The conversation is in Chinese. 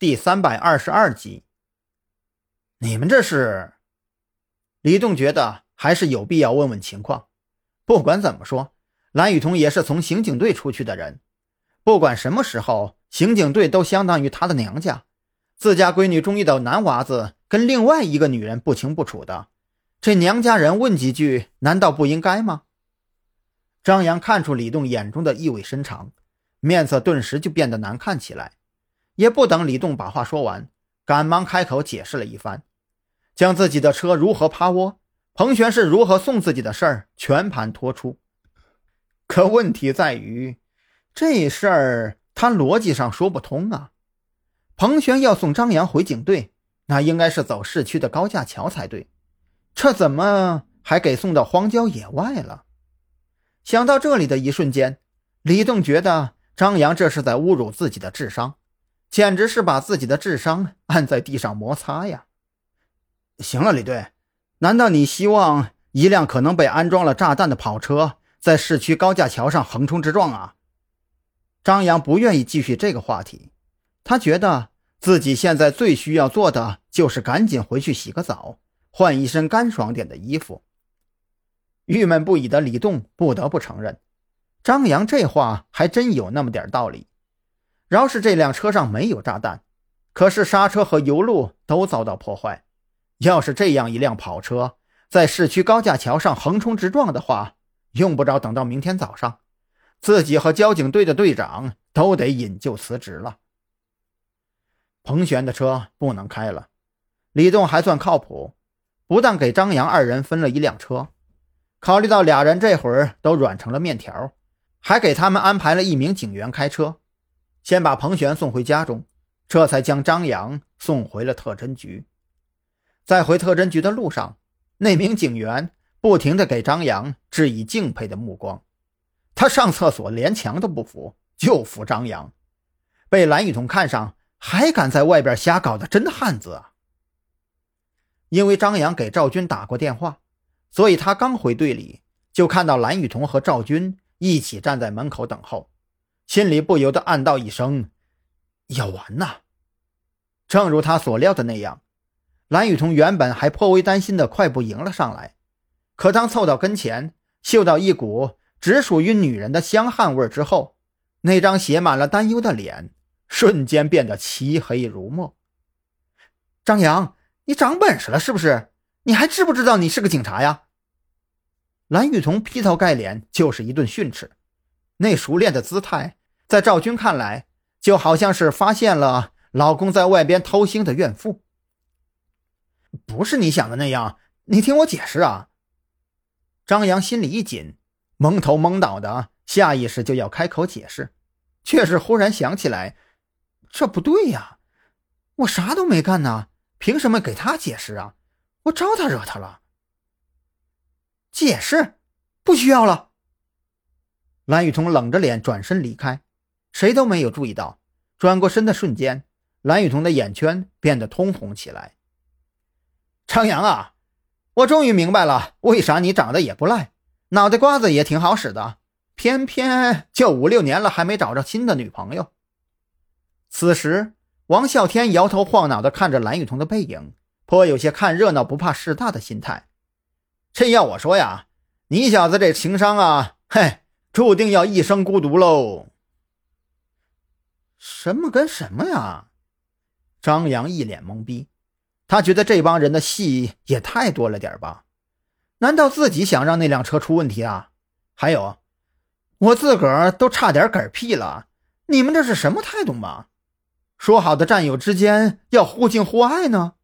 第三百二十二集。你们这是？李栋觉得还是有必要问问情况。不管怎么说，蓝雨桐也是从刑警队出去的人，不管什么时候，刑警队都相当于他的娘家。自家闺女中意的男娃子跟另外一个女人不清不楚的，这娘家人问几句，难道不应该吗？张扬看出李栋眼中的意味深长，面色顿时就变得难看起来。也不等李栋把话说完，赶忙开口解释了一番，将自己的车如何趴窝，彭璇是如何送自己的事儿全盘托出。可问题在于，这事儿他逻辑上说不通啊。彭璇要送张扬回警队，那应该是走市区的高架桥才对，这怎么还给送到荒郊野外了？想到这里的一瞬间，李栋觉得张扬这是在侮辱自己的智商，简直是把自己的智商按在地上摩擦呀！行了，李队，难道你希望一辆可能被安装了炸弹的跑车在市区高架桥上横冲直撞啊？张扬不愿意继续这个话题，他觉得。自己现在最需要做的就是赶紧回去洗个澡，换一身干爽点的衣服。郁闷不已的李栋不得不承认，张扬这话还真有那么点道理。饶是这辆车上没有炸弹，可是刹车和油路都遭到破坏。要是这样一辆跑车在市区高架桥上横冲直撞的话，用不着等到明天早上，自己和交警队的队长都得引咎辞职了。彭璇的车不能开了，李栋还算靠谱，不但给张扬二人分了一辆车，考虑到俩人这会儿都软成了面条，还给他们安排了一名警员开车，先把彭璇送回家中，这才将张扬送回了特侦局。在回特侦局的路上，那名警员不停地给张扬致以敬佩的目光，他上厕所连墙都不扶，就扶张扬，被蓝雨桐看上。还敢在外边瞎搞的真汉子啊！因为张扬给赵军打过电话，所以他刚回队里就看到蓝雨桐和赵军一起站在门口等候，心里不由得暗道一声：“要完呐！”正如他所料的那样，蓝雨桐原本还颇为担心的快步迎了上来，可当凑到跟前，嗅到一股只属于女人的香汗味之后，那张写满了担忧的脸。瞬间变得漆黑如墨。张扬，你长本事了是不是？你还知不知道你是个警察呀？蓝雨桐劈头盖脸就是一顿训斥，那熟练的姿态，在赵军看来，就好像是发现了老公在外边偷腥的怨妇。不是你想的那样，你听我解释啊！张扬心里一紧，蒙头蒙脑的，下意识就要开口解释，却是忽然想起来。这不对呀，我啥都没干呢，凭什么给他解释啊？我招他惹他了？解释不需要了。蓝雨桐冷着脸转身离开，谁都没有注意到，转过身的瞬间，蓝雨桐的眼圈变得通红起来。张扬啊，我终于明白了，为啥你长得也不赖，脑袋瓜子也挺好使的，偏偏就五六年了还没找着新的女朋友。此时，王啸天摇头晃脑地看着蓝雨桐的背影，颇有些看热闹不怕事大的心态。真要我说呀，你小子这情商啊，嘿，注定要一生孤独喽。什么跟什么呀？张扬一脸懵逼，他觉得这帮人的戏也太多了点吧？难道自己想让那辆车出问题啊？还有，我自个儿都差点嗝屁了，你们这是什么态度嘛？说好的战友之间要互敬互爱呢？